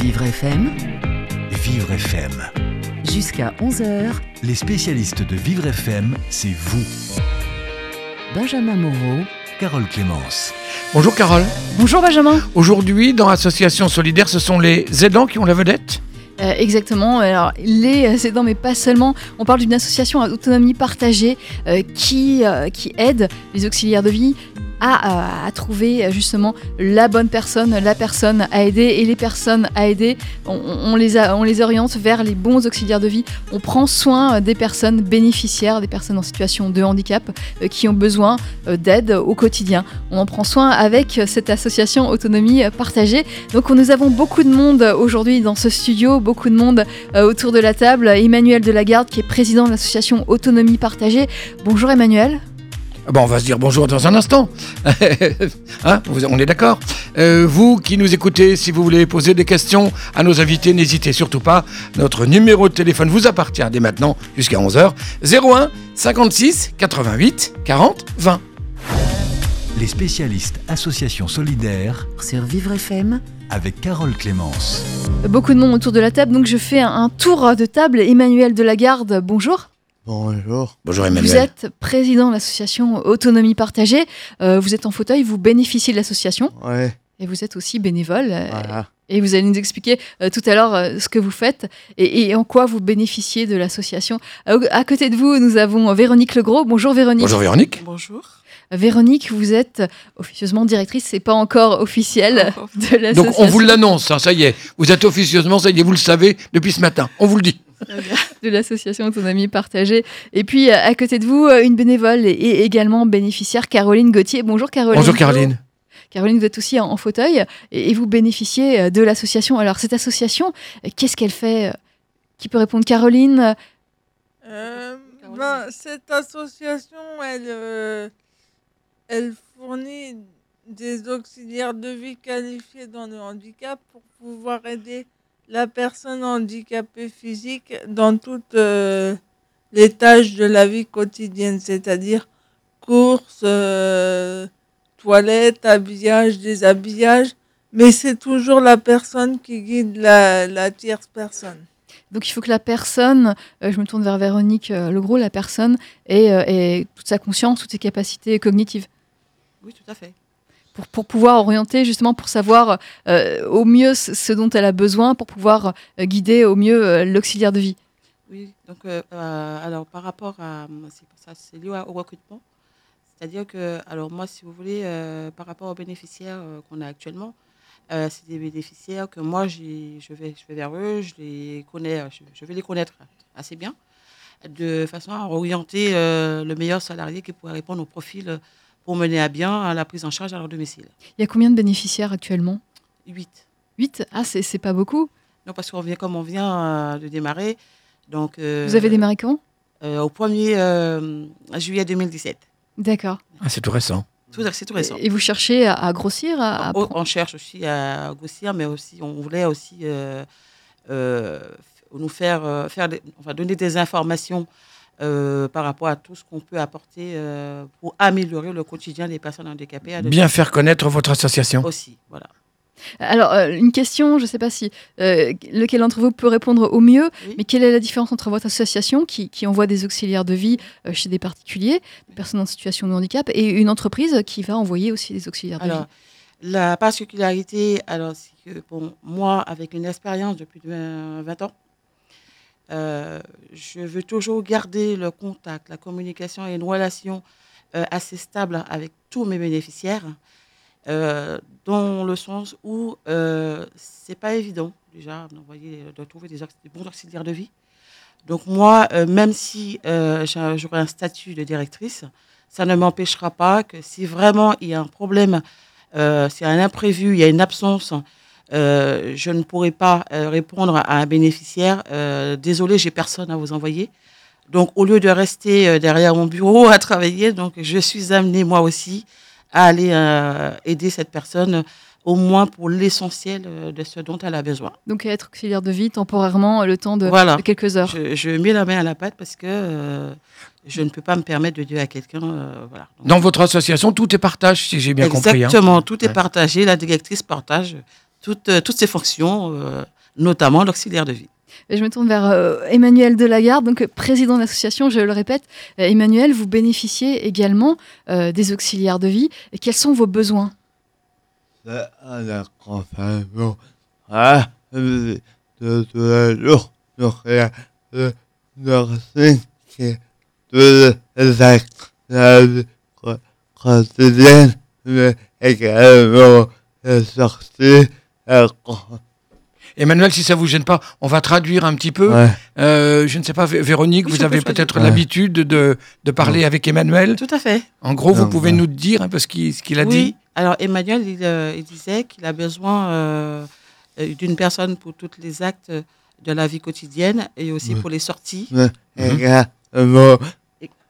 Vivre FM, Vivre FM. jusqu'à 11h, Les spécialistes de Vivre FM, c'est vous. Benjamin Moreau. Carole Clémence. Bonjour Carole. Bonjour Benjamin. Aujourd'hui, dans Association Solidaire, ce sont les aidants qui ont la vedette Euh, exactement. Alors les aidants, mais pas seulement. On parle d'une association à autonomie partagée euh, qui euh, qui aide les auxiliaires de vie à, à- trouver euh, justement la bonne personne, la personne à aider et les personnes à aider. On, les on les oriente vers les bons auxiliaires de vie. On prend soin euh, des personnes bénéficiaires, des personnes en situation de handicap euh, qui ont besoin euh, d'aide au quotidien. On en prend soin avec euh, cette association autonomie euh, partagée. Donc nous avons beaucoup de monde euh, aujourd'hui dans ce studio, beaucoup de monde euh, autour de la table. Emmanuel Delagarde qui est président de l'association Autonomie Partagée. Bonjour Emmanuel. Ah bon, On va se dire bonjour dans un instant. Hein, vous- on est d'accord Euh, Vous qui nous écoutez, si vous voulez poser des questions à nos invités, n'hésitez surtout pas. Notre numéro de téléphone vous appartient dès maintenant jusqu'à 11h. 01 56 88 40 20. Les spécialistes Association Solidaire Sur Vivre FM, avec Carole Clémence. Beaucoup de monde autour de la table, donc je fais un, tour de table. Emmanuel Delagarde, bonjour. Bonjour. Bonjour Vous Emmanuel. êtes président de l'association Autonomie Partagée. Euh, vous êtes en fauteuil, vous bénéficiez de l'association Ouais, et vous êtes aussi bénévole. euh, voilà. Et vous allez nous expliquer euh, tout à l'heure euh, ce que vous faites et, et en quoi vous bénéficiez de l'association. Euh, à côté de vous, nous avons Véronique Legros. Bonjour Véronique. Bonjour Véronique. Bonjour. Véronique, vous êtes officieusement directrice, c'est pas encore officiel de l'association. Donc on vous l'annonce, hein, ça y est. Vous êtes officieusement, ça y est, vous le savez depuis ce matin. On vous le dit. de l'association Autonomie Partagée. Et puis euh, à côté de vous, euh, une bénévole et, également bénéficiaire, Caroline Gauthier. Bonjour Caroline. Bonjour Caroline. Caroline, vous êtes aussi en, en fauteuil et, et vous bénéficiez euh, de l'association. Alors cette association, qu'est-ce qu'elle fait Qui peut répondre? Caroline? Euh, ben, cette association, elle, euh, elle fournit des auxiliaires de vie qualifiés dans le handicap pour pouvoir aider la personne handicapée physique dans toutes euh, les tâches de la vie quotidienne, c'est-à-dire courses, euh, toilettes, habillage, déshabillage. Mais c'est toujours la personne qui guide la, tierce personne. Donc il faut que la personne, euh, je me tourne vers Véronique euh, Legros, la personne ait, ait toute sa conscience, toutes ses capacités cognitives. Oui, tout à fait. Pour, pour pouvoir orienter, justement, pour savoir euh, au mieux ce dont elle a besoin, pour pouvoir euh, guider au mieux euh, l'auxiliaire de vie. Oui, donc alors par rapport à c'est pour ça c'est lié au recrutement. C'est-à-dire que alors moi si vous voulez par rapport aux bénéficiaires qu'on a actuellement, c'est des bénéficiaires que moi je vais je vais vers eux, je les connais, je, je vais les connaître assez bien de façon à orienter le meilleur salarié qui pourrait répondre au profil pour mener à bien la prise en charge à leur domicile. Il y a combien de bénéficiaires actuellement? 8. 8 Ah, c'est c'est pas beaucoup. Non parce qu'on vient comme on vient euh, de démarrer. Donc euh, Vous avez démarré quand? euh, au 1er euh, juillet 2017. D'accord. Ah, c'est tout récent. Tout, c'est tout récent. Et vous cherchez à, à grossir à, à on, cherche aussi à grossir, mais aussi on voulait aussi euh, euh, nous faire, faire des- enfin, donner des informations euh, par rapport à tout ce qu'on peut apporter euh, pour améliorer le quotidien des personnes handicapées. à Bien faire connaître votre association. aussi, voilà. Alors, euh, une question, je ne sais pas si euh, lequel d'entre vous peut répondre au mieux, Oui. mais quelle est la différence entre votre association qui, qui envoie des auxiliaires de vie euh, chez des particuliers, des personnes en situation de handicap, et une entreprise qui va envoyer aussi des auxiliaires de Alors, vie la particularité, alors, c'est que bon, moi, avec une expérience depuis 20 20 ans, euh, je veux toujours garder le contact, la communication et une relation euh, assez stable avec tous mes bénéficiaires, euh, dans le sens où c'est pas évident déjà d'envoyer, de trouver des, des bons auxiliaires de vie. Donc moi, même si j'aurai un statut de directrice, ça ne m'empêchera pas que si vraiment il y a un problème s'il y a un imprévu, il y a une absence, euh, je ne pourrai pas euh, répondre à un bénéficiaire. euh, désolé, j'ai personne à vous envoyer. Donc, au lieu de rester euh, derrière mon bureau à travailler, donc je suis amenée moi aussi à aller euh, aider cette personne, au moins pour l'essentiel de ce dont elle a besoin. Donc, être auxiliaire de vie temporairement, le temps de, Voilà. de quelques heures. Je, je mets la main à la pâte parce que euh, je ne peux pas me permettre de dire à quelqu'un, euh, voilà. Dans votre association, tout est partage, si j'ai bien compris. hein. Exactement, tout est Ouais. partagé. La directrice partage toutes, euh, toutes ces fonctions, euh, notamment l'auxiliaire de vie. Et je me tourne vers euh, Emmanuel Delagarde, donc président de l'association, je le répète. Euh, Emmanuel, vous bénéficiez également euh, des auxiliaires de vie. Et quels sont vos besoins? À de tous jours. Les actes mais également les sorties, Emmanuel, si ça vous gêne pas, on va traduire un petit peu. ouais. Euh, je ne sais pas, Vé- Véronique, Oui, vous avez peut-être Ouais. l'habitude de, de parler avec Emmanuel. Tout à fait. En gros, vous pouvez ouais. nous dire un peu ce qu'il ce qu'il a oui. dit Alors, Emmanuel, il, euh, il disait qu'il a besoin euh, euh, d'une personne pour tous les actes de la vie quotidienne et aussi pour les sorties. Mhm. également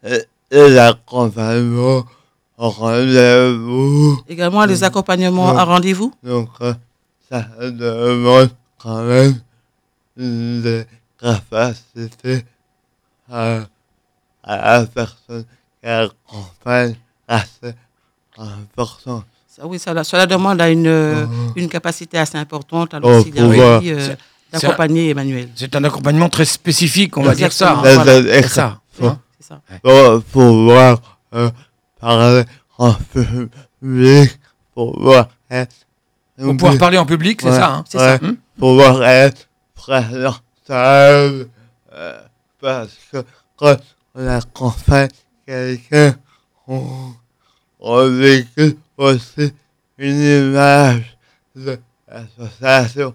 euh, les accompagnements au rendez-vous. Également, les accompagnements Ouais. à rendez-vous. Ça demande quand même des capacités à, à la personne qui accompagne assez importantes. Ça, oui, cela, cela demande à une, euh, Oh. une capacité assez importante à Oh, l'auxiliaire euh, d'accompagner Emmanuel. C'est un accompagnement très spécifique, on va dire ça. Hein. Voilà, C'est ça. hein. Ça. pour pouvoir euh, parler en public, pouvoir être Pour pouvoir parler en public, c'est ça. hein. C'est ça. Hum. pouvoir être présentable euh, parce que quand on accompagne quelqu'un, on, on véhicule aussi une image de l'association.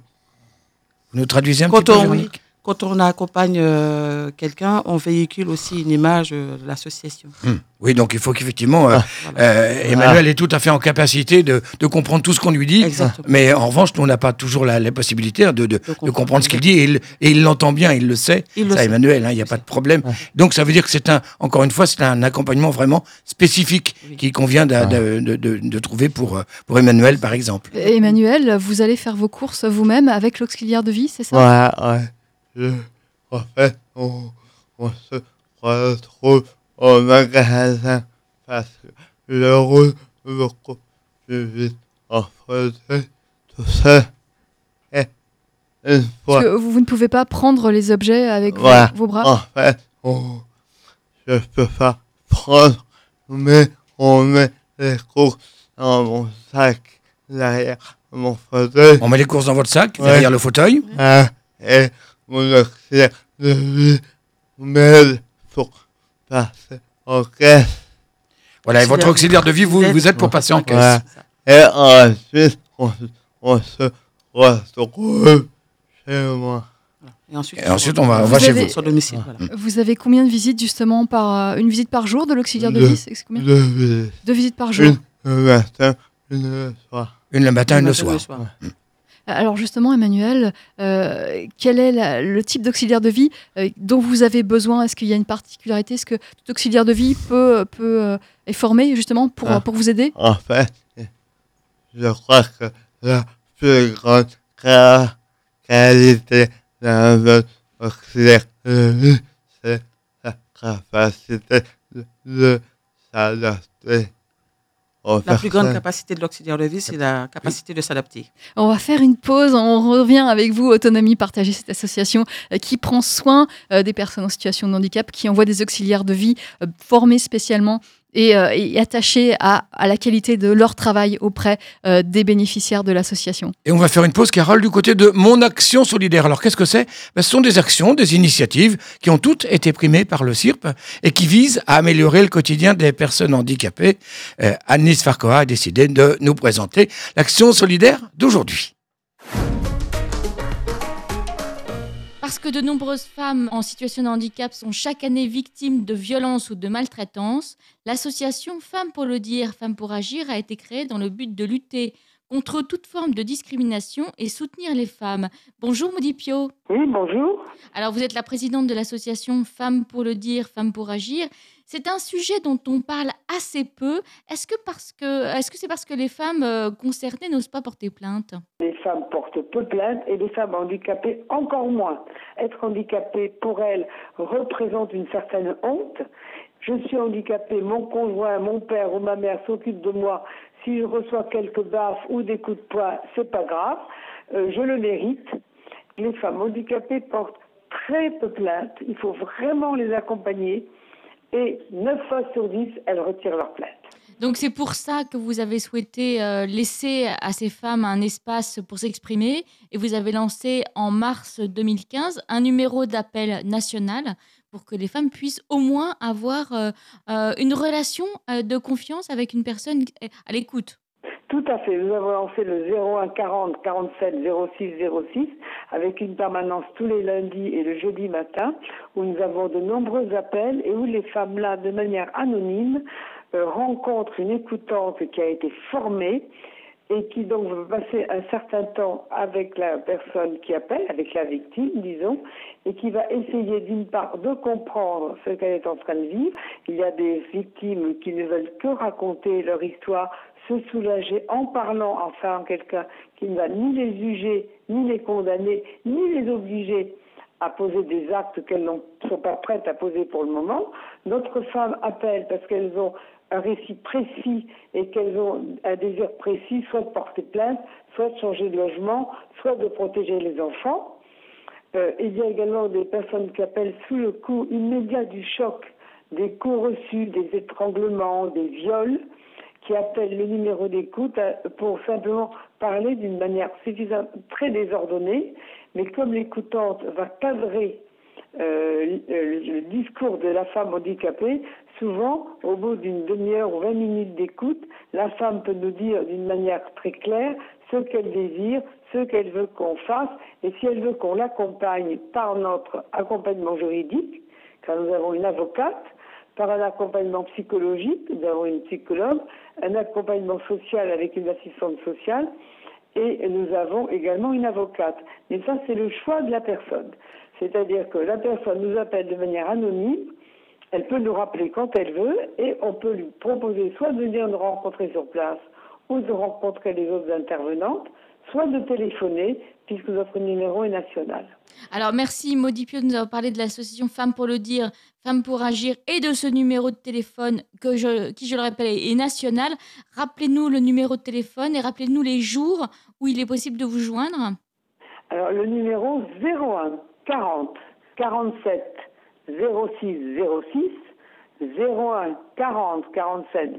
Vous nous traduisez un Quand petit peu, on, quand on accompagne euh, quelqu'un, on véhicule aussi une image euh, de l'association. Hum. Oui, donc il faut qu'effectivement, euh, Ah. Voilà. euh, Emmanuel est tout à fait en capacité de, de comprendre tout ce qu'on lui dit. Exactement. Mais en revanche, nous, on n'a pas toujours la, la possibilité de, de- de comprendre. comprendre ce qu'il dit et il l'entend bien, il le sait. Il ça. Emmanuel, hein, il n'y a pas de problème. Ouais. Donc, ça veut dire que c'est un, encore une fois, c'est un accompagnement vraiment spécifique Oui. qu'il convient de, de- de- de- de trouver pour, pour Emmanuel, par exemple. Emmanuel, vous allez faire vos courses vous-même avec l'auxiliaire de vie, c'est ça? Ouais, ouais. Je, en fait, on, on se retrouve au magasin parce que je roule beaucoup plus vite en fauteuil tout seul. Et une fois, Parce que vous, vous ne pouvez pas prendre les objets avec vos- Ouais. vos, bras en fait, on, je peux pas prendre, mais on met les courses dans mon sac derrière mon fauteuil. On met les courses dans votre sac, Ouais. derrière le fauteuil. Et mon auxiliaire de vie m'aide pour passer en caisse. Voilà, et votre auxiliaire de vie, vous, vous êtes pour passer en Ouais. caisse. Et ensuite, on, on se retrouve chez moi. Et ensuite, Et ensuite, on va, on va chez avez- vous. sur domicile. voilà. Vous avez combien de visites justement par euh, une visite par jour de l'auxiliaire de vie combien? Deux visites. Deux visites par jour. Une le matin, une le soir. Une le matin, une le soir. Alors justement, Emmanuel, euh, quel est la- le type d'auxiliaire de vie euh, dont vous avez besoin? Est-ce qu'il y a une particularité? Est-ce que tout auxiliaire de vie peut, peut euh, est formé justement pour, Ah. pour vous aider? En fait, je crois que la plus grande qualité d'un auxiliaire de vie, c'est la capacité de, s'adapter La plus grande capacité de l'auxiliaire de vie, c'est la capacité de s'adapter. On va faire une pause, on revient avec vous, Autonomie Partagée, cette association euh, qui prend soin euh, des personnes en situation de handicap, qui envoie des auxiliaires de vie euh, formés spécialement et, euh, et attachés à, à la qualité de leur travail auprès euh, des bénéficiaires de l'association. Et on va faire une pause, Carole, du côté de Mon Action Solidaire. Alors, qu'est-ce que c'est? Ben, Ce sont des actions, des initiatives qui ont toutes été primées par le CIRP et qui visent à améliorer le quotidien des personnes handicapées. Euh, Anis Farcoa a décidé de nous présenter l'Action Solidaire d'aujourd'hui. Parce que de nombreuses femmes en situation de handicap sont chaque année victimes de violences ou de maltraitance, l'association Femmes pour le dire, Femmes pour agir a été créée dans le but de lutter contre toute forme de discrimination et soutenir les femmes. Bonjour Maudit Pio. Oui, bonjour. Alors vous êtes la présidente de l'association Femmes pour le dire, Femmes pour agir. C'est un sujet dont on parle assez peu. Est-ce que parce est-ce c'est parce que les femmes euh, concernées n'osent pas porter plainte? Les femmes portent peu plainte et les femmes handicapées encore moins. Être handicapé pour elles représente une certaine honte. je suis handicapé, mon conjoint, mon père ou ma mère s'occupe de moi. Si je reçois quelques baffes ou des coups de poing, c'est pas grave, euh, je le mérite. Les femmes handicapées portent très peu plainte. Il faut vraiment les accompagner. Et 9 fois sur 10, elles retirent leur plainte. Donc c'est pour ça que vous avez souhaité euh, laisser à ces femmes un espace pour s'exprimer et vous avez lancé en mars 2015 un numéro d'appel national pour que les femmes puissent au moins avoir euh, euh, une relation de confiance avec une personne à l'écoute. Tout à fait. Nous avons lancé le 01 40 47 06 06 avec une permanence tous les lundis et le jeudi matin où nous avons de nombreux appels et où les femmes là, de manière anonyme, euh, rencontrent une écoutante qui a été formée et qui donc va passer un certain temps avec la personne qui appelle, avec la victime, disons, et qui va essayer d'une part de comprendre ce qu'elle est en train de vivre. Il y a des victimes qui ne veulent que raconter leur histoire se soulager en parlant enfin en quelqu'un qui ne va ni les juger, ni les condamner, ni les obliger à poser des actes qu'elles ne sont pas prêtes à poser pour le moment. D'autres femmes appellent parce qu'elles ont un récit précis et qu'elles ont un désir précis, soit de porter plainte, soit de changer de logement, soit de protéger les enfants. Euh, il y a également des personnes qui appellent sous le coup immédiat du choc, des coups reçus, des étranglements, des viols qui appelle le numéro d'écoute euh, pour simplement parler d'une manière très désordonnée, mais comme l'écoutante va cadrer euh, le discours de la femme handicapée, souvent, au bout d'une demi-heure ou vingt minutes d'écoute, la femme peut nous dire d'une manière très claire ce qu'elle désire, ce qu'elle veut qu'on fasse, et si elle veut qu'on l'accompagne par notre accompagnement juridique, car nous avons une avocate, par un accompagnement psychologique, nous avons une psychologue, un accompagnement social avec une assistante sociale et nous avons également une avocate. Mais ça, c'est le choix de la personne. C'est-à-dire que la personne nous appelle de manière anonyme, elle peut nous rappeler quand elle veut et on peut lui proposer soit de venir nous rencontrer sur place ou de rencontrer les autres intervenantes, soit de téléphoner puisque notre numéro est national. Alors merci Maudit Pio de nous avoir parlé de l'association Femmes pour le dire, Femmes pour agir et de ce numéro de téléphone que je, qui, je le rappelle, est national. Rappelez-nous le numéro de téléphone et rappelez-nous les jours où il est possible de vous joindre. Alors le numéro 01 40 47 06 06 01 40 47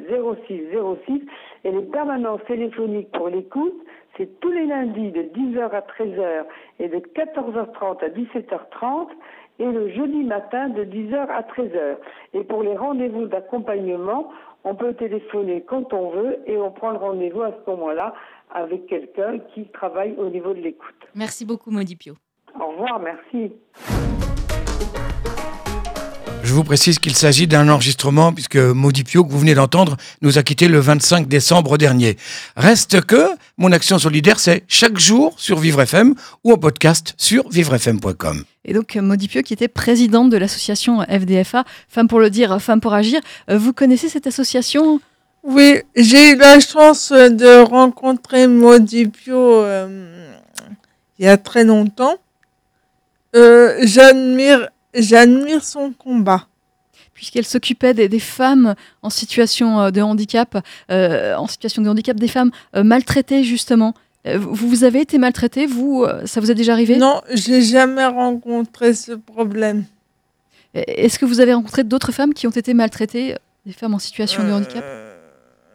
06 06 et les permanences téléphoniques pour l'écoute c'est tous les lundis de 10h à 13h et de 14h30 à 17h30 et le jeudi matin de 10h à 13h. Et pour les rendez-vous d'accompagnement, on peut téléphoner quand on veut et on prend le rendez-vous à ce moment-là avec quelqu'un qui travaille au niveau de l'écoute. Merci beaucoup, Modipio. Au revoir, merci. Je vous précise qu'il s'agit d'un enregistrement puisque Maudit Pio, que vous venez d'entendre, nous a quittés le 25 décembre dernier. Reste que mon action solidaire, c'est chaque jour sur Vivre FM ou en podcast sur vivrefm.com. Et donc Maudit Pio, qui était présidente de l'association FDFA, Femmes pour le dire, Femmes pour agir, euh, vous connaissez cette association? Oui, j'ai eu la chance de rencontrer Maudit Pio euh, il y a très longtemps. Euh, j'admire J'admire son combat. Puisqu'elle s'occupait des, femmes en situation euh, de handicap, euh, en situation de handicap, des femmes euh, maltraitées justement. Vous, avez été maltraitée, vous Ça vous est déjà arrivé? Non, j'ai jamais rencontré ce problème. Est-ce que vous avez rencontré d'autres femmes qui ont été maltraitées, des femmes en situation de handicap?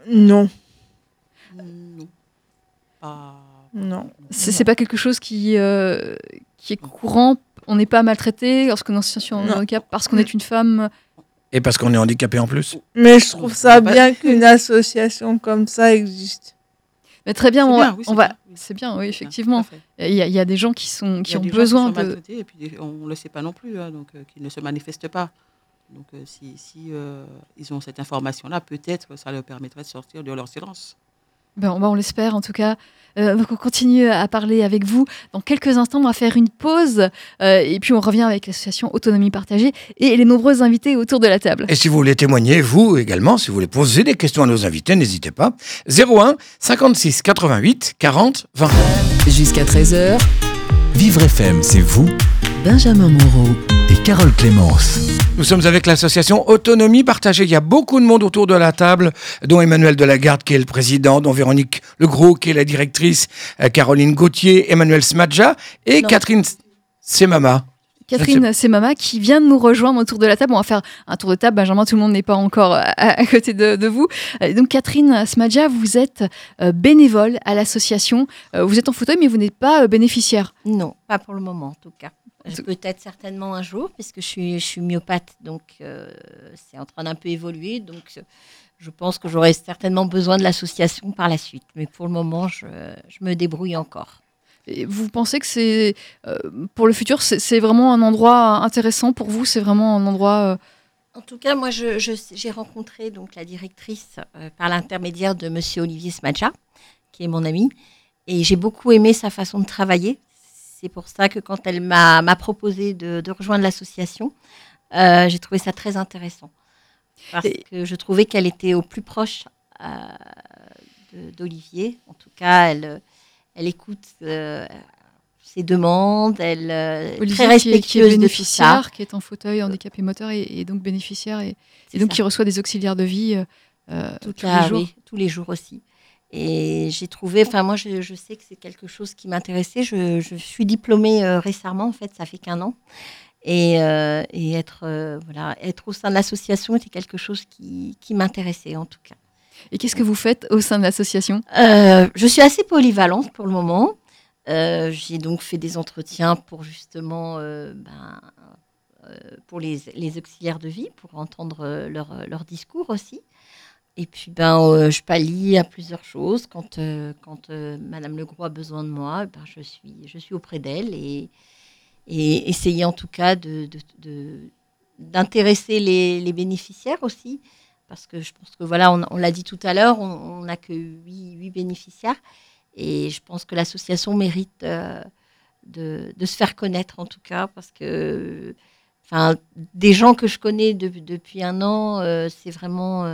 Non. Non. Non. C'est pas quelque chose qui, qui est courant on n'est pas maltraité lorsqu'on est en situation de handicap parce qu'on est une femme. Et parce qu'on est handicapé en plus. Mais je trouve ça bien qu'une association comme ça existe. Mais très bien, on va. c'est bien, oui, effectivement. Il y, a des gens qui sont qui ont besoin de. Et puis on ne le sait pas non plus, hein, donc euh, qui ne se manifestent pas. Donc euh, si, si euh, ils ont cette information-là, peut-être ça leur permettrait de sortir de leur silence. Ben, on l'espère en tout cas. Euh, donc on continue à parler avec vous. Dans quelques instants, on va faire une pause euh, et puis on revient avec l'association Autonomie Partagée et les nombreux invités autour de la table. Et si vous voulez témoigner, vous également, si vous voulez poser des questions à nos invités, n'hésitez pas. 01 56 88 40 20. Jusqu'à 13h. Vivre FM, c'est vous Benjamin Moreau. Et Carole Clémence. Nous sommes avec l'association Autonomie Partagée. Il y a beaucoup de monde autour de la table, dont Emmanuel Delagarde, qui est le président, dont Véronique Legros, qui est la directrice, euh, Caroline Gauthier, Emmanuel Smadja et Non. Catherine Semama. Catherine Semama qui vient de nous rejoindre autour de la table. On va faire un tour de table. Benjamin, tout le monde n'est pas encore à, à côté de, de vous. Euh, Donc Catherine Smadja, vous êtes euh, bénévole à l'association. Euh, Vous êtes en fauteuil, mais vous n'êtes pas euh, bénéficiaire. Non, pas pour le moment en tout cas. Peut-être certainement un jour, puisque je suis, je suis myopathe, donc euh, c'est en train d'un peu évoluer. Donc euh, je pense que j'aurai certainement besoin de l'association par la suite. Mais pour le moment, je, je me débrouille encore. Et vous pensez que c'est euh, pour le futur, c'est vraiment un endroit intéressant pour vous? C'est vraiment un endroit. euh, En tout cas, moi, j'ai rencontré donc la directrice euh, par l'intermédiaire de Monsieur Olivier Smadja, qui est mon ami, et j'ai beaucoup aimé sa façon de travailler. C'est pour ça que quand elle m'a proposé de, de rejoindre l'association, euh, j'ai trouvé ça très intéressant. Parce que je trouvais qu'elle était au plus proche euh, d'Olivier. En tout cas, elle, elle écoute euh, ses demandes, elle est qui est- respectueuse qui est, de tout ça. bénéficiaire, qui est en fauteuil handicapé moteur et, et donc bénéficiaire et, et donc ça. qui reçoit des auxiliaires de vie euh, tous les jours. oui, tous les jours aussi. Et j'ai trouvé, enfin moi je, je sais que c'est quelque chose qui m'intéressait. Je, je suis diplômée euh, récemment, en fait, ça fait qu'un an. Et, euh, et être, euh, voilà, être au sein de l'association était quelque chose qui, qui m'intéressait en tout cas. Et qu'est-ce que vous faites au sein de l'association? Je suis assez polyvalente pour le moment. J'ai donc fait des entretiens pour justement ben, pour les, les auxiliaires de vie, pour entendre leur, leur discours aussi. Et puis ben, euh, je pallie à plusieurs choses. Quand, euh, quand euh, Madame Legros a besoin de moi, ben, je, suis, je suis auprès d'elle et, et essayer en tout cas de, de- de- d'intéresser les, bénéficiaires aussi. Parce que je pense que voilà, on, on l'a dit tout à l'heure, on n'a que huit huit bénéficiaires. Et je pense que l'association mérite euh, de, de se faire connaître en tout cas. Parce que enfin, des gens que je connais de- depuis un an, euh, c'est vraiment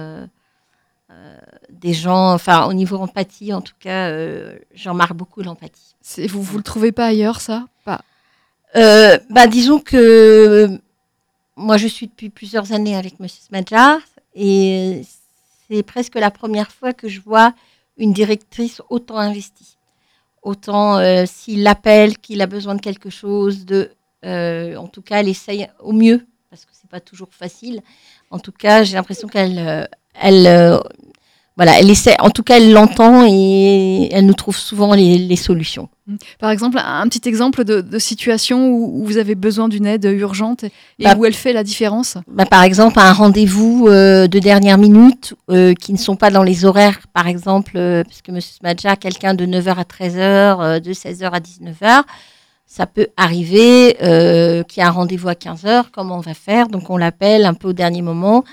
euh, des gens, enfin au niveau empathie en tout cas, euh, j'en marque beaucoup l'empathie. Vous vous le trouvez pas ailleurs ça? Pas? Euh, bah, disons que moi, je suis depuis plusieurs années avec M. Smadjar et c'est presque la première fois que je vois une directrice autant investie. Autant s'il l'appelle, qu'il a besoin de quelque chose, de, en tout cas, elle essaye au mieux, parce que c'est pas toujours facile. En tout cas, j'ai l'impression qu'elle, elle, euh, voilà, elle essaie. En tout cas, elle l'entend et elle nous trouve souvent les- les solutions. Par exemple, un petit exemple de, de situation où, où vous avez besoin d'une aide urgente et Bah, où elle fait la différence Bah, par exemple, un rendez-vous euh, de dernière minute euh, qui ne sont pas dans les horaires, par exemple, euh, parce que M. Smadja a quelqu'un de 9h à 13h, euh, de 16h à 19h. Ça peut arriver qu'il y a un rendez-vous à 15h, comment on va faire? Donc on l'appelle un peu au dernier moment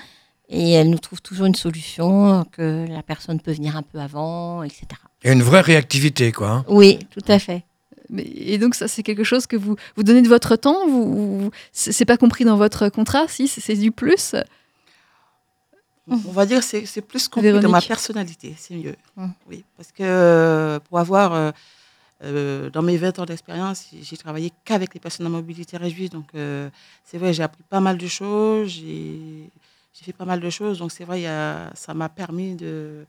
et elle nous trouve toujours une solution, que la personne peut venir un peu avant, etc. Il y a une vraie réactivité, quoi. hein. Oui, tout à fait. Mais- Et donc ça, c'est quelque chose que vous vous donnez de votre temps. Vous, vous- c'est c'est pas compris dans votre contrat, si c'est c'est du plus? On va dire que c'est c'est plus compris dans ma Véronique. personnalité, c'est mieux. Mm. Oui, parce que euh, pour avoir, euh, euh, dans mes 20 ans d'expérience, j'ai travaillé qu'avec les personnes à mobilité réduite. Donc, euh, c'est vrai, j'ai appris pas mal de choses, j'ai j'ai fait pas mal de choses. Donc, c'est vrai, y a- ça m'a permis de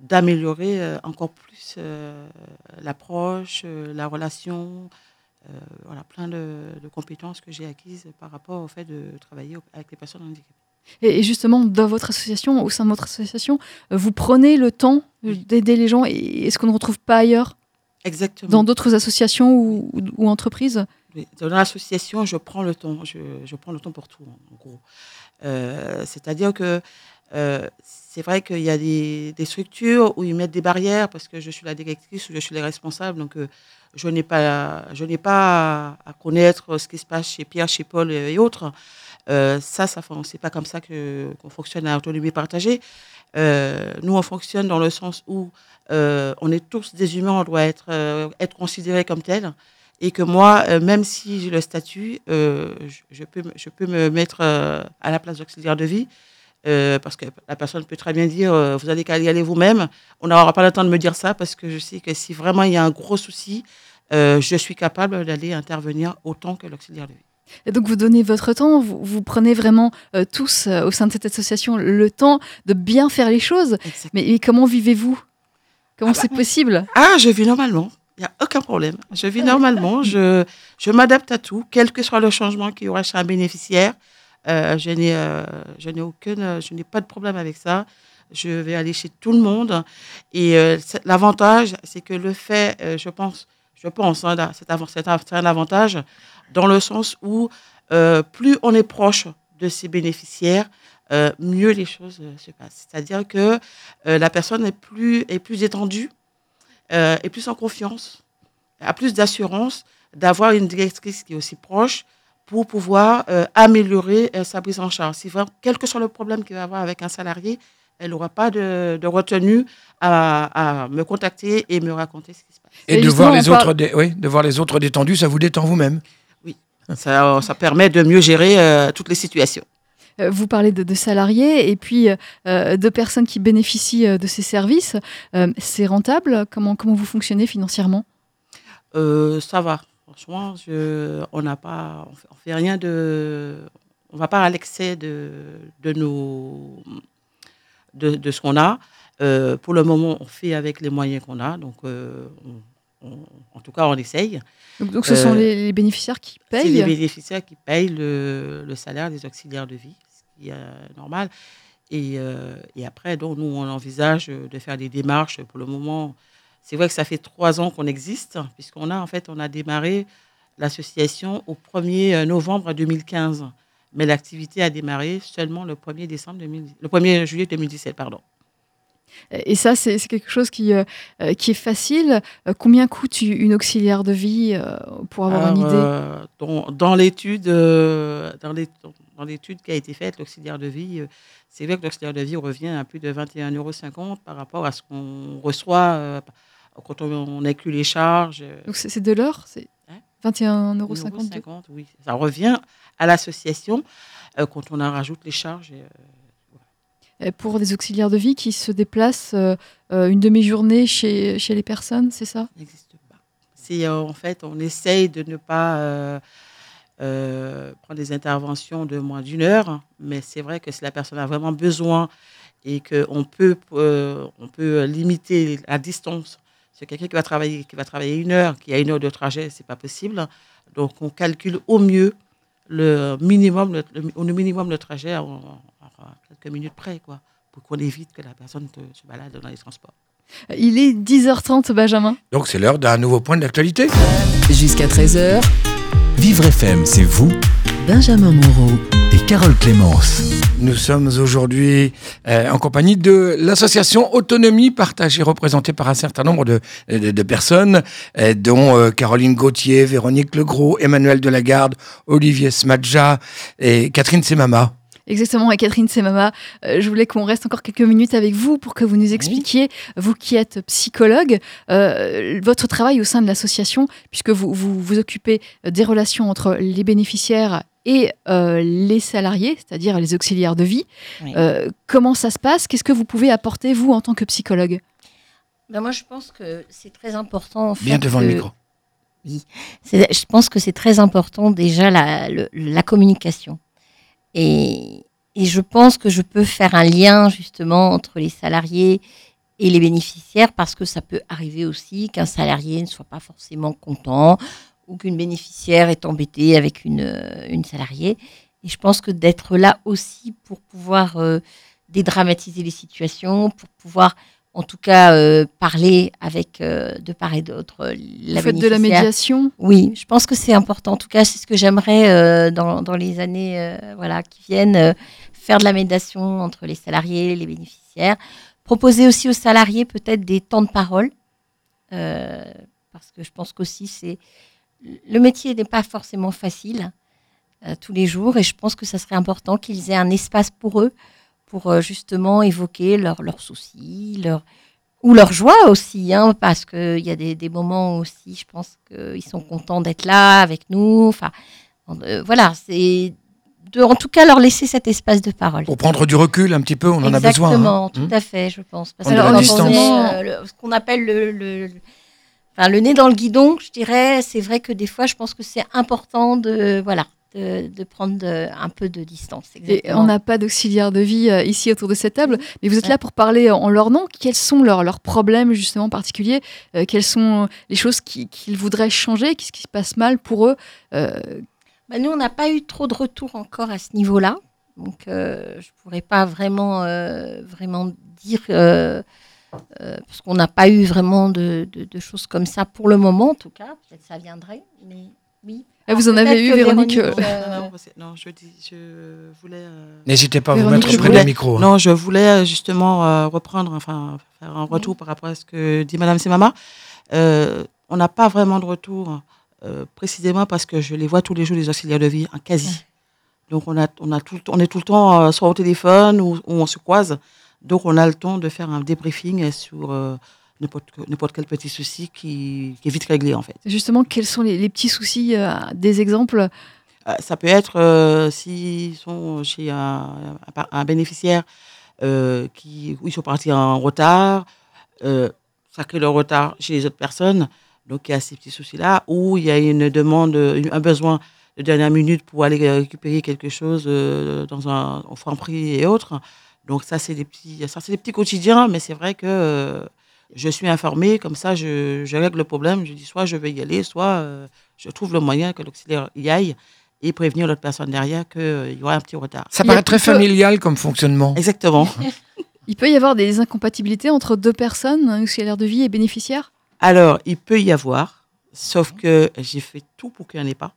d'améliorer euh, encore plus euh, l'approche, euh, la relation, euh, voilà, plein de, de compétences que j'ai acquises par rapport au fait de travailler avec les personnes handicapées. Et justement, dans votre association, au sein de votre association, vous prenez le temps d'aider les gens. Et est-ce qu'on ne retrouve pas ailleurs? Exactement. Dans d'autres associations ou, entreprises? Dans l'association, je prends le temps. Je, je prends le temps pour tout, en gros. Euh, C'est-à-dire que euh, c'est vrai qu'il y a des, des structures où ils mettent des barrières parce que je suis la directrice ou je suis les responsables. Donc, euh, je n'ai pas, je n'ai pas à, connaître ce qui se passe chez Pierre, chez Paul et autres. Ça, ça c'est pas comme ça que qu'on fonctionne à autonomie partagée. Nous, on fonctionne dans le sens où on est tous des humains, on doit être, être considérés comme tels. Et que moi, euh, même si j'ai le statut, euh, je, je peux, me- je peux me mettre euh, à la place d'auxiliaire de vie. parce que la personne peut très bien dire vous allez qu'à y aller vous-même. On n'aura pas le temps de me dire ça parce que je sais que si vraiment il y a un gros souci, je suis capable d'aller intervenir autant que l'auxiliaire de vie. Et donc vous donnez votre temps, vous, vous prenez vraiment tous au sein de cette association le temps de bien faire les choses. Mais, mais comment vivez-vous? Comment Ah bah, c'est possible? Ah, je vis normalement. Il n'y a aucun problème. Je vis normalement. Je, je m'adapte à tout, quel que soit le changement qu'il y aura chez un bénéficiaire. Euh, je n'ai euh, je n'ai pas de problème avec ça. Je vais aller chez tout le monde. Et euh, l'avantage, c'est que le fait, je pense, je pense, hein, c'est un, un avantage dans le sens où plus on est proche de ses bénéficiaires, mieux les choses se passent. C'est-à-dire que la personne est plus, est plus étendue, euh, est plus en confiance, a plus d'assurance d'avoir une directrice qui est aussi proche pour pouvoir euh, améliorer euh, sa prise en charge. Si vraiment, quel que soit le problème qu'il va avoir avec un salarié, elle n'aura pas de, de retenue à, à me contacter et me raconter ce qui se passe. Et, Et de voir, les parle- autres dé- oui, de voir les autres détendus, ça vous détend vous-même? Ça, ça permet de mieux gérer euh, toutes les situations. Euh, Vous parlez de, salariés et puis euh, de personnes qui bénéficient euh, de ces services. Euh, c'est rentable? Comment, comment vous fonctionnez financièrement? Euh, ça va. Franchement, on n'a pas, on fait, rien de, on va pas à l'excès de, de nos, de, de ce qu'on a. Euh, pour le moment, on fait avec les moyens qu'on a. Donc, euh, on- on- en tout cas, on essaye. donc, donc ce sont Euh, les, les bénéficiaires qui C'est les payent bénéficiaires qui payent le, le salaire des auxiliaires de vie, ce qui est euh, normal. Et, euh, et après, donc, nous, on envisage de faire des démarches. Pour le moment, c'est vrai que ça fait trois ans qu'on existe, puisqu'on a, en fait, on a démarré l'association au 1er novembre 2015. Mais l'activité a démarré seulement le 1er, décembre 2000 le 1er juillet 2017. Pardon. Et ça, c'est quelque chose qui, euh, euh, qui est facile. Euh, combien coûte une auxiliaire de vie euh, pour avoir une idée? euh, dans dans l'étude qui a été faite, l'auxiliaire de vie, c'est vrai que l'auxiliaire de vie revient à plus de 21,50 euros par rapport à ce qu'on reçoit quand on, on inclut les charges. Donc c'est de l'heure C'est Hein? 21,50 euros 1,50 oui. Ça revient à l'association quand on en rajoute les charges. Euh, pour des auxiliaires de vie qui se déplacent euh, euh, une demi-journée chez, chez les personnes, c'est ça? N'existe pas. C'est en fait, on essaye de ne pas prendre des interventions de moins d'une heure, mais c'est vrai que si la personne a vraiment besoin et qu'on peut, on peut limiter la distance, c'est quelqu'un qui va travailler, qui va travailler une heure, qui a une heure de trajet, c'est pas possible. Donc on calcule au mieux le minimum, le, le- au minimum le trajet en, en quelques minutes près, quoi, pour qu'on évite que la personne te- se balade dans les transports. Euh, Il est 10h30, Benjamin. Donc c'est l'heure d'un nouveau point d'actualité. Jusqu'à 13h, Vivre FM, c'est vous Benjamin Moreau. et Carole Clémence. Nous sommes aujourd'hui euh, en compagnie de l'association Autonomie Partagée, représentée par un certain nombre de, de, de personnes, euh, dont euh, Caroline Gauthier, Véronique Legros, Emmanuel Delagarde, Olivier Smadja et Catherine Semama. Exactement, et Catherine Semama, euh, je voulais qu'on reste encore quelques minutes avec vous pour que vous nous expliquiez, vous qui êtes psychologue, euh, votre travail au sein de l'association, puisque vous, vous vous occupez des relations entre les bénéficiaires et euh, les salariés, c'est-à-dire les auxiliaires de vie. Oui. Euh, comment ça se passe? Qu'est-ce que vous pouvez apporter, vous, en tant que psychologue? Ben, moi, je pense que c'est très important. en Bien fait, devant le micro. C'est- Je pense que c'est très important déjà la, le- la communication. Et, je pense que je peux faire un lien justement entre les salariés et les bénéficiaires parce que ça peut arriver aussi qu'un salarié ne soit pas forcément content ou qu'une bénéficiaire est embêtée avec une, euh, une salariée. Et je pense que d'être là aussi pour pouvoir euh, dédramatiser les situations, pour pouvoir en tout cas euh, parler avec euh, de part et d'autre euh, la Vous faites de la médiation Oui, je pense que c'est important. En tout cas, c'est ce que j'aimerais euh, dans, dans les années euh, voilà, qui viennent, euh, faire de la médiation entre les salariés et les bénéficiaires. Proposer aussi aux salariés peut-être des temps de parole, euh, parce que je pense qu'aussi, c'est le métier n'est pas forcément facile euh, tous les jours, et je pense que ça serait important qu'ils aient un espace pour eux, pour euh, justement évoquer leurs soucis, leurs ou leur joie aussi, hein, parce qu'il y a des, des moments aussi, je pense qu'ils sont contents d'être là avec nous. Enfin, euh, voilà, c'est de, en tout cas leur laisser cet espace de parole. Pour prendre du recul un petit peu, on en a besoin. Exactement, hein. tout Hmm à fait, je pense. Parce est, euh, le- ce qu'on appelle le, le- enfin, le nez dans le guidon, je dirais. C'est vrai que des fois, je pense que c'est important de, voilà, de, de prendre de- un peu de distance. Et on n'a pas d'auxiliaire de vie euh, ici autour de cette table, mais vous êtes Ouais. là pour parler en leur nom. Quels sont leurs, leurs problèmes justement particuliers Euh, Quelles sont les choses qui- qu'ils voudraient changer Qu'est-ce qui se passe mal pour eux Euh, Bah, nous, on n'a pas eu trop de retours encore à ce niveau-là. Donc, je ne pourrais pas vraiment, vraiment dire, parce qu'on n'a pas eu vraiment de choses comme ça pour le moment, en tout cas. Peut-être ça viendrait, mais oui. Ah, vous en Alors, avez eu, que Véronique, Véronique, Non, euh, non, je dis, je voulais. euh, N'hésitez pas à vous Véronique, mettre près voulais- micro. hein. Non, je voulais euh, justement euh, reprendre, enfin, faire un retour par rapport à ce que dit Madame Semama. Euh, on n'a pas vraiment de retour, euh, précisément parce que je les vois tous les jours, les auxiliaires de vie, en quasi. Donc, on, a, on, a tout, on est tout le temps euh, soit au téléphone ou, ou on se croise. Donc, on a le temps de faire un débriefing sur euh, n'importe que- n'importe quel petit souci qui, qui est vite réglé, en fait. justement, quels sont les, les petits soucis euh, Des exemples? Euh, Ça peut être euh, s'ils sont chez un, bénéficiaire euh, qui, où ils sont partis en retard, euh, ça crée le retard chez les autres personnes. Donc il y a ces petits soucis-là, ou il y a une demande, un besoin de dernière minute pour aller euh, récupérer quelque chose euh, dans un au franc prix et autres. Donc ça c'est des petits, ça c'est des petits quotidiens, mais c'est vrai que euh, je suis informée, comme ça je, je règle le problème. Je dis soit je vais y aller, soit euh, je trouve le moyen que l'auxiliaire y aille et prévenir l'autre personne derrière qu'il y aura un petit retard. Ça paraît très familial comme fonctionnement. Exactement. Il peut y avoir des incompatibilités entre deux personnes, un auxiliaire de vie et bénéficiaire? Alors, il peut y avoir, sauf que j'ai fait tout pour qu'il n'y en ait pas.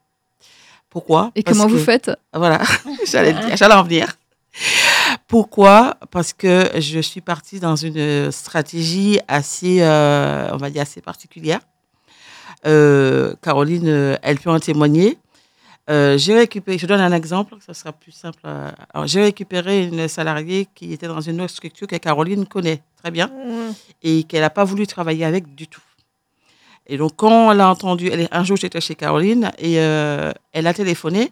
Pourquoi? Et Parce comment vous faites? Voilà, j'allais le dire, j'allais en venir. Pourquoi? Parce que je suis partie dans une stratégie assez, euh, on va dire, assez particulière. Euh, Caroline, euh, elle peut en témoigner. Euh, j'ai récupéré, je donne un exemple, ça sera plus simple. euh, j'ai récupéré une salariée qui était dans une autre structure que Caroline connaît très bien et qu'elle n'a pas voulu travailler avec du tout. Et donc, quand elle a entendu, elle un jour j'étais chez Caroline et euh, elle a téléphoné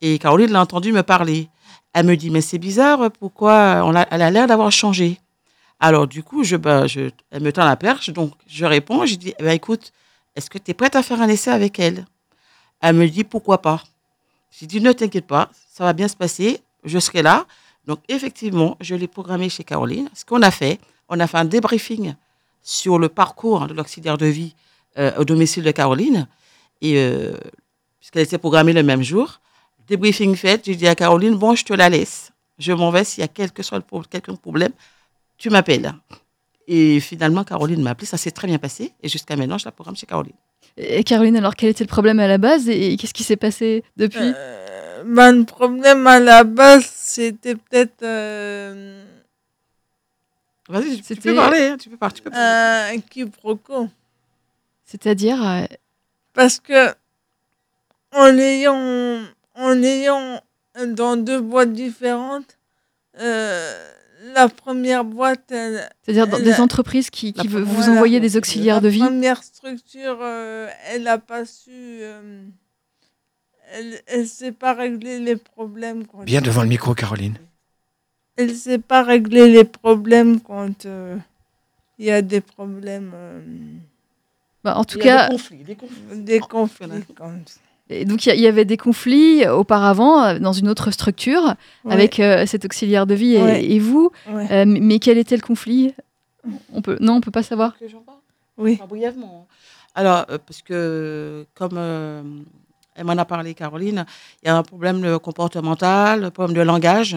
et Caroline l'a entendu me parler. Elle me dit, mais c'est bizarre, pourquoi on elle a l'air d'avoir changé. Alors, du coup, je, ben, je, elle me tend la perche, donc je réponds, je dis, eh ben, écoute, est-ce que tu es prête à faire un essai avec elle? Elle me dit, pourquoi pas? J'ai dit, ne t'inquiète pas, ça va bien se passer, je serai là. Donc, effectivement, je l'ai programmé chez Caroline. Ce qu'on a fait, on a fait un débriefing sur le parcours de l'auxiliaire de vie euh, au domicile de Caroline. Et euh, puisqu'elle était programmée le même jour, débriefing fait, j'ai dit à Caroline, bon, je te la laisse. Je m'en vais s'il y a quel que soit quelqu'un problème, tu m'appelles. Et finalement, Caroline m'a appelé, ça s'est très bien passé. Et jusqu'à maintenant, je la programme chez Caroline. Et Caroline, alors quel était le problème à la base et qu'est-ce qui s'est passé depuis? Euh, ben, le problème à la base, c'était peut-être euh, Vas-y, tu C'était- peux parler, hein, tu peux parler. tu peux parler. un quiproquo. C'est-à-dire euh, Parce que en l'ayant en l'ayant dans deux boîtes différentes, euh, la première boîte, C'est-à-dire dans elle des entreprises qui, qui veulent vous envoyer des auxiliaires de vie. La première structure, euh, elle n'a pas su. euh, elle ne sait pas régler les problèmes. Quand Bien devant le micro, Caroline. Elle ne sait pas régler les problèmes quand euh, il y a des problèmes. euh, Bah, en tout Il y a cas, des conflits, des conflits. des conflits. Quand... et donc il y avait des conflits auparavant euh, dans une autre structure Ouais, avec euh, cet auxiliaire de vie et, Ouais. et vous. ouais. Euh, mais quel était le conflit? On peut, Non, on peut pas savoir. Que j'en parle? Oui. Enfin, brièvement. Alors, euh, parce que, comme euh, elle m'en a parlé, Caroline, il y a un problème de comportemental, un problème de langage,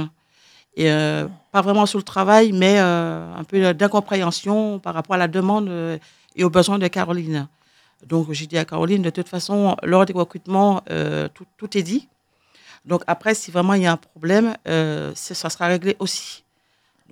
et euh, pas vraiment sur le travail, mais euh, un peu d'incompréhension par rapport à la demande euh, et aux besoins de Caroline. Donc, j'ai dit à Caroline, de toute façon, lors des recrutements, euh, tout, tout est dit. Donc, après, si vraiment il y a un problème, euh, ça sera réglé aussi.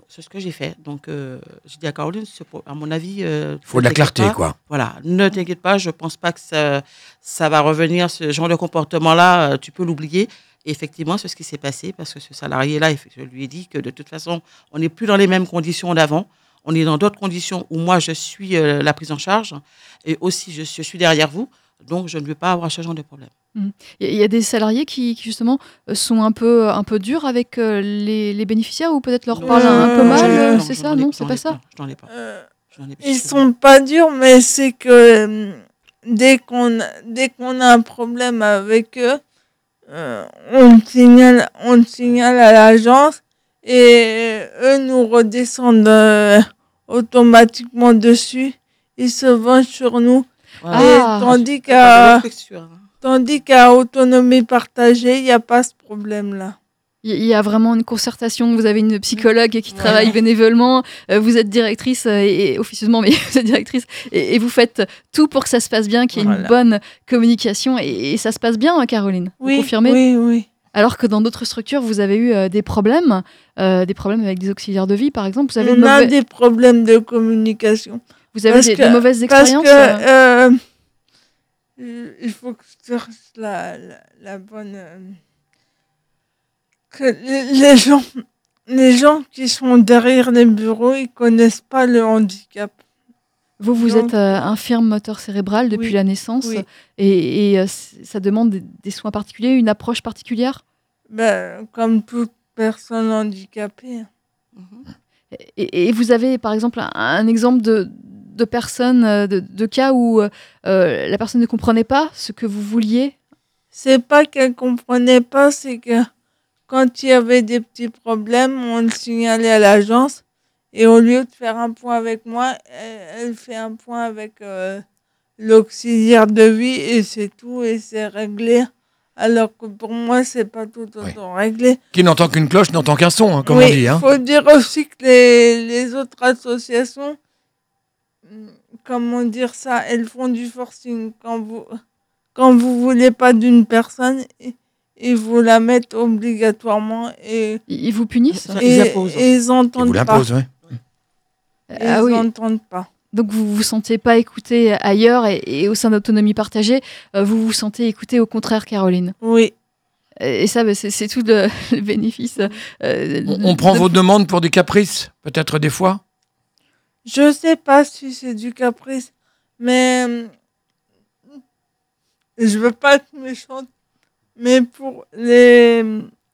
C'est ce que j'ai fait. Donc, euh, j'ai dit à Caroline, à mon avis. euh, Il faut de la ne clarté, pas. quoi. Voilà, ne t'inquiète pas, je pense pas que ça, ça va revenir, ce genre de comportement-là, euh, tu peux l'oublier. Et effectivement, c'est ce qui s'est passé parce que ce salarié-là, je lui ai dit que de toute façon, on n'est plus dans les mêmes conditions d'avant. On est dans d'autres conditions où moi, je suis euh, la prise en charge et aussi je, je suis derrière vous. Donc, je ne veux pas avoir ce genre de problème. Il y, a- il y a des salariés qui, qui, justement euh, sont un peu, un peu durs avec euh, les, les bénéficiaires ou peut-être leur parlent un peu mal, c'est ça Non, c'est pas ça Je n'en ai pas. Ils sont pas durs, mais c'est que dès qu'on dès qu'on a un problème avec eux, euh, on le signale, on le signale à l'agence et eux nous redescendent euh, automatiquement dessus. Ils se vengent sur nous. Voilà. Et Ah. tandis qu'à hein. tandis qu'à autonomie partagée, il n'y a pas ce problème-là. Il il y a vraiment une concertation. Vous avez une psychologue qui Ouais. travaille bénévolement. euh, Vous êtes directrice euh, et, et officieusement, mais vous êtes directrice et, et vous faites tout pour que ça se passe bien, qu'il y ait une bonne communication et, et ça se passe bien, hein, Caroline? Vous Oui, confirmez? oui, oui. Alors que dans d'autres structures, vous avez eu euh, des problèmes, euh, des problèmes avec des auxiliaires de vie, par exemple. Vous avez, de On a des problèmes de communication. vous avez parce des, que- mauvaises Parce expériences. que euh, il faut que je cherche la, la, la bonne. que les, les gens, les gens qui sont derrière les bureaux, ils connaissent pas le handicap. Vous, vous Donc- êtes euh, infirme moteur cérébral depuis Oui, la naissance oui. et, et, euh, ça demande des, des soins particuliers, une approche particulière? Ben, comme toute personne handicapée. Et, et vous avez par exemple un, un exemple de, de personnes, euh, de, de cas où euh, la personne ne comprenait pas ce que vous vouliez? C'est pas qu'elle comprenait pas, c'est que quand il y avait des petits problèmes, on le signalait à l'agence et au lieu de faire un point avec moi, elle, elle fait un point avec euh, l'auxiliaire de vie et c'est tout et c'est réglé. Alors que pour moi, c'est pas tout Oui. autant réglé. Qui n'entend qu'une cloche n'entend qu'un son, hein, comme oui, on dit. Hein. faut dire aussi que les, les autres associations, hum, comment dire ça, elles font du forcing. Quand vous, quand vous voulez pas d'une personne, ils vous la mettent obligatoirement et, Ils ils vous punissent Ça, et, ils imposent. et ils Ils vous entendent l'imposent, ouais. Et Ah ils oui. entendent pas. Donc vous vous sentez pas écouté ailleurs et, et au sein d'autonomie partagée, euh, vous vous sentez écouté au contraire, Caroline? Oui. Et ça, bah, c'est tout le, le bénéfice. euh, On, on prend de- vos demandes pour des caprices, peut-être des fois? Je sais pas si c'est du caprice, mais je veux pas être méchante, mais pour les,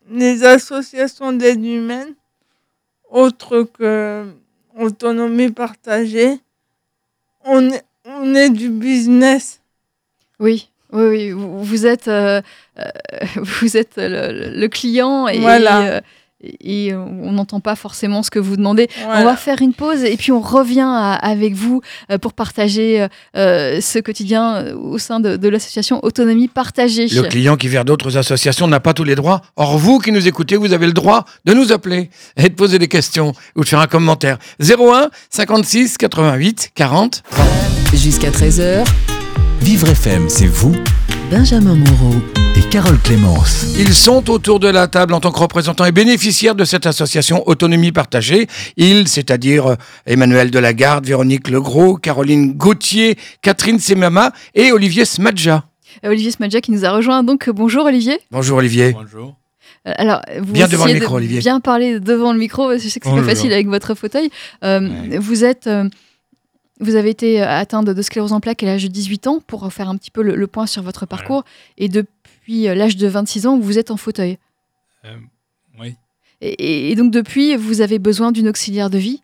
les associations d'aide humaine, autres que autonomie partagée, on est, on est du business. Oui, oui, oui. Vous, vous êtes, euh, euh, vous êtes le, le client et, Voilà. et, euh, et on n'entend pas forcément ce que vous demandez. On va faire une pause et puis on revient à- avec vous euh, pour partager euh, ce quotidien euh, au sein de, de l'association Autonomie Partagée. Le client qui vers d'autres associations n'a pas tous les droits. Or, vous qui nous écoutez, vous avez le droit de nous appeler et de poser des questions ou de faire un commentaire. 01 56 88 40. Jusqu'à 13h, Vivre FM, c'est vous Benjamin Moreau. et Carole Clémence. Ils sont autour de la table en tant que représentants et bénéficiaires de cette association Autonomie Partagée. Ils, c'est-à-dire euh, Emmanuel Delagarde, Véronique Legros, Caroline Gauthier, Catherine Semama et Olivier Smadja. Euh, Olivier Smadja qui nous a rejoint. Donc bonjour Olivier. Bonjour Olivier. Bonjour. Euh, Alors, vous Bien devant le de micro, Olivier. Bien parler devant le micro, parce que je sais que c'est pas Bonjour. facile avec votre fauteuil. Euh, Ouais. Vous êtes, euh, vous avez été euh, atteint de, de sclérose en plaques à l'âge de 18 ans pour faire un petit peu le, le point sur votre parcours. Et depuis euh, l'âge de 26 ans, vous êtes en fauteuil. Euh, oui, Et, donc depuis, vous avez besoin d'une auxiliaire de vie?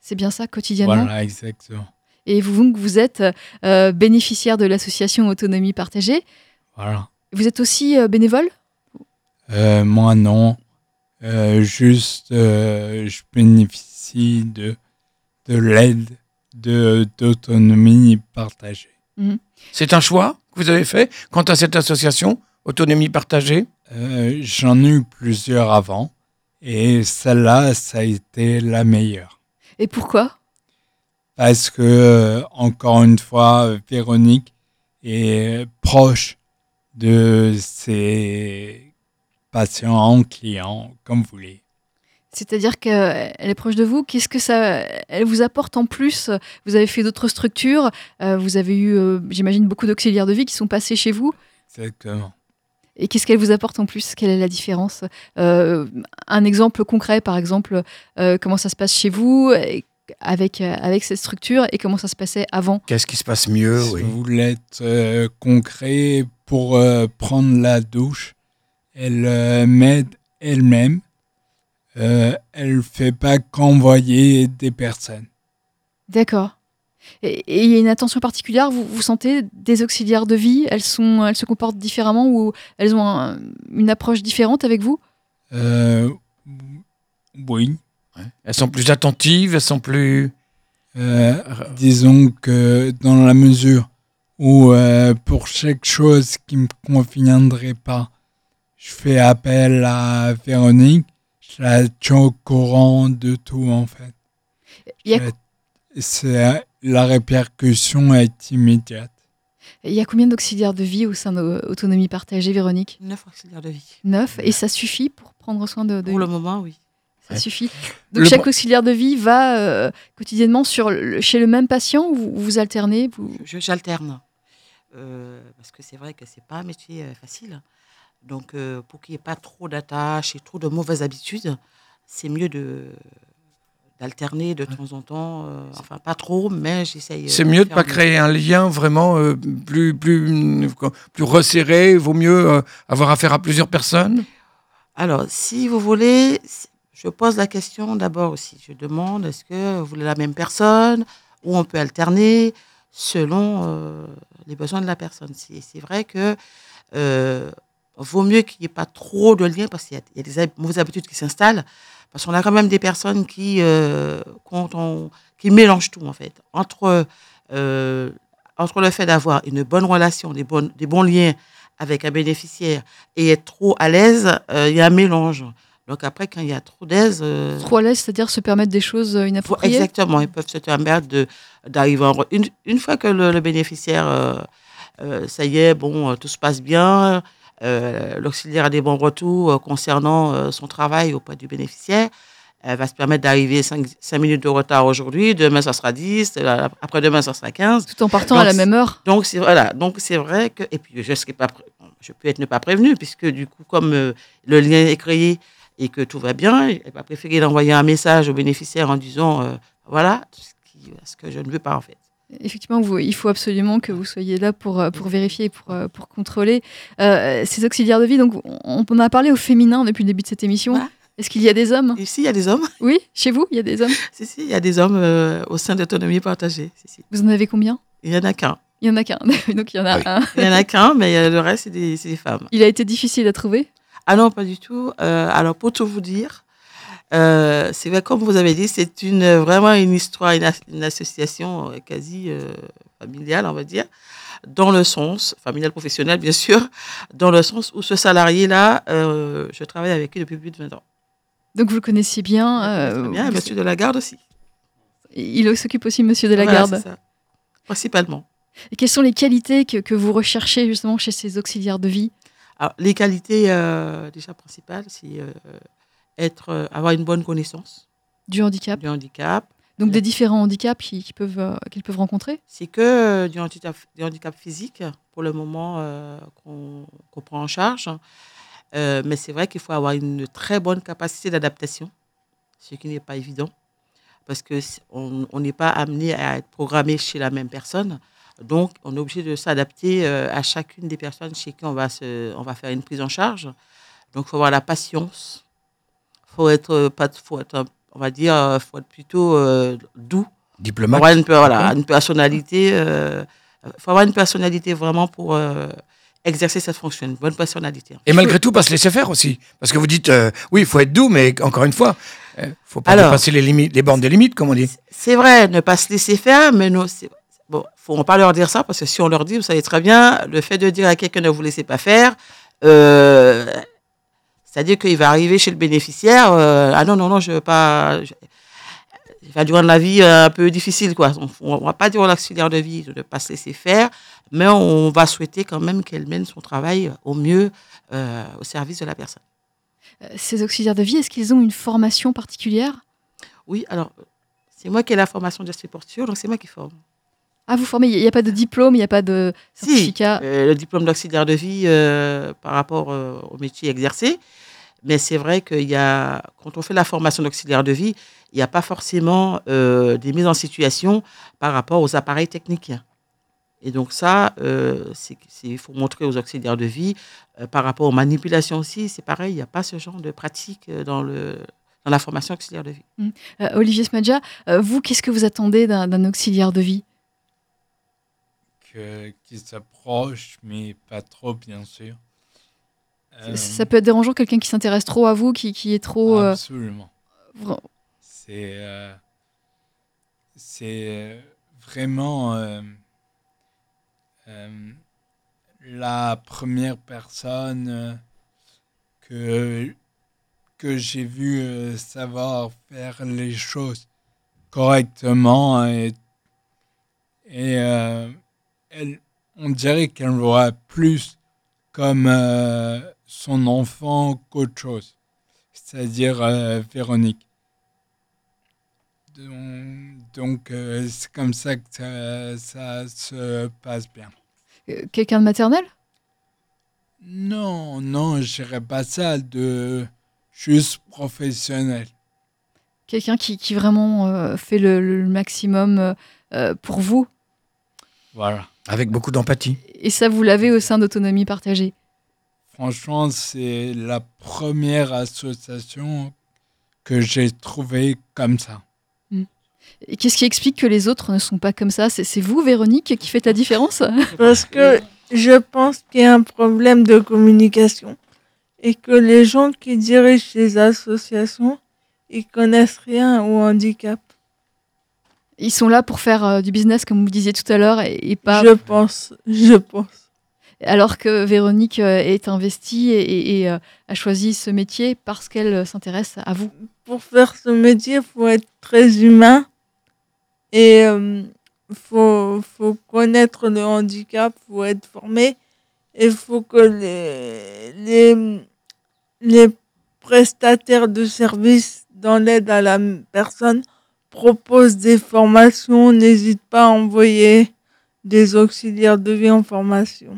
C'est bien ça quotidiennement? voilà, exactement. Et vous, donc, vous êtes euh, bénéficiaire de l'association Autonomie Partagée. Voilà. Vous êtes aussi euh, bénévole? Euh, moi, non. Euh, juste, euh, je bénéficie de, de l'aide de- d'autonomie partagée. C'est un choix que vous avez fait quant à cette association? Autonomie Partagée Euh, J'en ai eu plusieurs avant et celle-là, ça a été la meilleure. Et pourquoi? Parce que, euh, encore une fois, Véronique est proche de ses patients, clients, comme vous voulez. C'est-à-dire qu'elle est proche de vous? Qu'est-ce que ça, elle vous apporte en plus? Vous avez fait d'autres structures. euh, vous avez eu, j'imagine, beaucoup d'auxiliaires de vie qui sont passés chez vous? Exactement. Et qu'est-ce qu'elle vous apporte en plus? Quelle est la différence? Euh, Un exemple concret, par exemple, euh, comment ça se passe chez vous avec, euh, avec cette structure et comment ça se passait avant? Qu'est-ce qui se passe mieux? Si oui. vous voulez être euh, concret, pour euh, prendre la douche, elle euh, m'aide elle-même. Euh, elle ne fait pas qu'envoyer des personnes. D'accord. Et et il y a une attention particulière, vous, vous sentez des auxiliaires de vie, elles, sont, elles se comportent différemment ou elles ont un- une approche différente avec vous? Euh, oui. Elles sont plus attentives, elles sont plus. Euh, disons que dans la mesure où euh, pour chaque chose qui me conviendrait pas, je fais appel à Véronique, je la tiens au courant de tout en fait. Il y a- Je la- c'est- la répercussion est immédiate. Il y a combien d'auxiliaires de vie au sein d'Autonomie Partagée, Véronique? Neuf auxiliaires de vie. Neuf? Et ça suffit pour prendre soin de, de Pour le moment, oui. Ça Ouais. suffit? Donc Le chaque auxiliaire de vie va euh, quotidiennement sur le- chez le même patient ou vous, vous alternez vous... Je- J'alterne. Euh, parce que c'est vrai que c'est pas un métier euh, facile. Donc, euh, pour qu'il n'y ait pas trop d'attaches et trop de mauvaises habitudes, c'est mieux de d'alterner de temps en temps. euh, enfin, pas trop, mais j'essaye. euh, C'est mieux de faire pas créer un lien vraiment euh, plus, plus, plus resserré. Vaut mieux euh, avoir affaire à plusieurs personnes? Alors, si vous voulez, je pose la question d'abord aussi. Je demande est-ce que vous voulez la même personne ou on peut alterner selon euh, les besoins de la personne? C'est vrai que euh, vaut mieux qu'il n'y ait pas trop de liens parce qu'il y, a- il y a des mauvaises habitudes qui s'installent. Parce qu'on a quand même des personnes qui, euh, quand on- qui mélangent tout en fait. Entre, euh, entre le fait d'avoir une bonne relation, des, bonnes, des bons liens avec un bénéficiaire et être trop à l'aise, euh, il y a un mélange. Donc après, quand il y a trop d'aise... euh, Trop à l'aise, c'est-à-dire se permettre des choses inappropriées? Exactement, ils peuvent se permettre d'arriver en... Une, une fois que le, le bénéficiaire, euh, ça y est, bon, tout se passe bien, l'auxiliaire a des bons retours euh, concernant euh, son travail auprès du bénéficiaire, elle va se permettre d'arriver 5, minutes de retard aujourd'hui, demain ça sera 10, euh, après-demain ça sera 15. Tout en partant à la même heure. Donc c'est voilà, donc c'est vrai que et puis je serai pas je peux être ne pas prévenu puisque du coup comme euh, le lien est créé et que tout va bien, elle va préférer d'envoyer un message au bénéficiaire en disant euh, voilà ce, qui- ce que je ne veux pas en fait. Effectivement, vous- il faut absolument que vous soyez là pour, euh, pour vérifier et pour, euh, pour contrôler euh, ces auxiliaires de vie. Donc, on, on a parlé au féminin depuis le début de cette émission. Voilà. Est-ce qu'il y a des hommes? Ici il y a des hommes. Oui, chez vous, il y a des hommes? Si si, il y a des hommes euh, au sein d'autonomie partagée. Si, si. Vous en avez combien? Il y en a qu'un. Il y en a qu'un. Donc, il y en a Oui. un. Il y en a qu'un, mais le reste c'est des, c'est des femmes. Il a été difficile à trouver? Ah non, pas du tout. Euh, alors, pour tout vous dire, euh, c'est vrai, comme vous avez dit, c'est une, vraiment une histoire, une, as- une association euh, quasi euh, familiale, on va dire, dans le sens, familiale professionnelle, bien sûr, dans le sens où ce salarié-là, euh, je travaille avec lui depuis plus de 20 ans. Donc, vous le connaissiez bien. Très bien, vous- monsieur de la garde aussi. Il s'occupe aussi, monsieur de la Voilà, ça. Principalement. Et quelles sont les qualités que, que vous recherchez justement chez ces auxiliaires de vie? Alors, les qualités déjà principales, c'est être, euh, avoir une bonne connaissance du handicap du handicap, Donc, des différents handicaps qui- qui peuvent, euh, qu'ils peuvent rencontrer C'est que euh, du, handicap, du handicap physique pour le moment euh, qu'on qu'on prend en charge. Euh, mais c'est vrai qu'il faut avoir une très bonne capacité d'adaptation, ce qui n'est pas évident, parce que c- on on n'est pas amené à être programmé chez la même personne. Donc, on est obligé de s'adapter à chacune des personnes chez qui on va, se, on va faire une prise en charge. Donc, il faut avoir la patience. Il faut être, euh, pas, faut être, un- on va dire, euh, faut être plutôt euh, doux. Diplomate. Avoir une, voilà, une personnalité. Il faut avoir une personnalité vraiment pour euh, exercer cette fonction, une bonne personnalité. Et malgré tout, pas se laisser faire aussi. Parce que vous dites, euh, oui, il faut être doux, mais encore une fois, il faut pas Alors- dépasser les, limites, les bornes des limites, comme on dit. C'est vrai, ne pas se laisser faire, mais non, bon. Faut pas leur dire ça parce que si on leur dit, vous savez très bien, le fait de dire à quelqu'un ne vous laissez pas faire, euh, c'est-à-dire qu'il va arriver chez le bénéficiaire, euh, ah non non non, je veux pas, je- il va rendre la vie euh, un peu difficile quoi. On, on va pas dire l'auxiliaire de vie de ne pas se laisser faire, mais on va souhaiter quand même qu'elle mène son travail au mieux euh, au service de la personne. Ces auxiliaires de vie, est-ce qu'ils ont une formation particulière? Oui, alors c'est moi qui ai la formation d'esprit porture, donc c'est moi qui forme. Ah, vous formez, il n'y a pas de diplôme, il n'y a pas de Si, certificat? euh, le diplôme d'auxiliaire de vie euh, par rapport euh, au métier exercé. Mais c'est vrai qu'il y a, quand on fait la formation d'auxiliaire de vie, il n'y a pas forcément euh, des mises en situation par rapport aux appareils techniques. Et donc ça, euh, il faut montrer aux auxiliaires de vie. Euh, par rapport aux manipulations aussi, c'est pareil, il n'y a pas ce genre de pratique dans, le, dans la formation auxiliaire de vie. Euh, Olivier Smadja, euh, vous, qu'est-ce que vous attendez d'un auxiliaire de vie? Euh, qui s'approche, mais pas trop, bien sûr. Euh, Ça peut être dérangeant, quelqu'un qui s'intéresse trop à vous, qui, qui est trop. euh, Absolument. C'est euh, c'est vraiment la première personne que, que j'ai vu savoir faire les choses correctement et, et elle, on dirait qu'elle voit plus comme euh, son enfant qu'autre chose, c'est-à-dire euh, Véronique. Donc, donc, euh, c'est comme ça que ça, ça se passe bien. quelqu'un de maternel? Non, non, je dirais pas ça, de juste professionnel. Quelqu'un qui, qui vraiment euh, fait le, le maximum pour vous? Voilà. Avec beaucoup d'empathie. Et ça, vous l'avez au sein d'Autonomie Partagée? Franchement, c'est la première association que j'ai trouvée comme ça. Et qu'est-ce qui explique que les autres ne sont pas comme ça? C'est vous, Véronique, qui faites la différence? Parce que je pense qu'il y a un problème de communication et que les gens qui dirigent ces associations, ils connaissent rien au handicap. Ils sont là pour faire euh, du business, comme vous disiez tout à l'heure, et, et pas. Je pense, je pense. Alors que Véronique euh, est investie et, euh, a choisi ce métier parce qu'elle s'intéresse à vous. Pour faire ce métier, il faut être très humain et il faut, faut connaître le handicap, il faut être formé et il faut que les, les, les prestataires de services dans l'aide à la personne proposent des formations. N'hésite pas à envoyer des auxiliaires de vie en formation.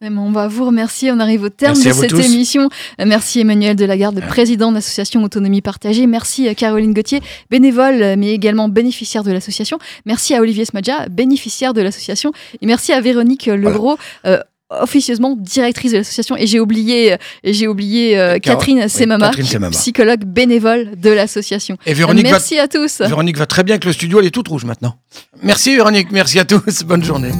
Vraiment, on va vous remercier. On arrive au terme Merci à de cette tous. émission. Euh, Merci Emmanuel Delagarde, président de l'association Autonomie Partagée. Merci euh, Caroline Gauthier, bénévole, euh, mais également bénéficiaire de l'association. Merci à Olivier Smadja, bénéficiaire de l'association. Et merci à Véronique Legros. euh, officieusement directrice de l'association et j'ai oublié euh, j'ai oublié euh, Catherine Semama, psychologue bénévole de l'association. Et Véronique merci va, à tous. Véronique va très bien que le studio est toute rouge maintenant. Merci Véronique, merci à tous, bonne journée.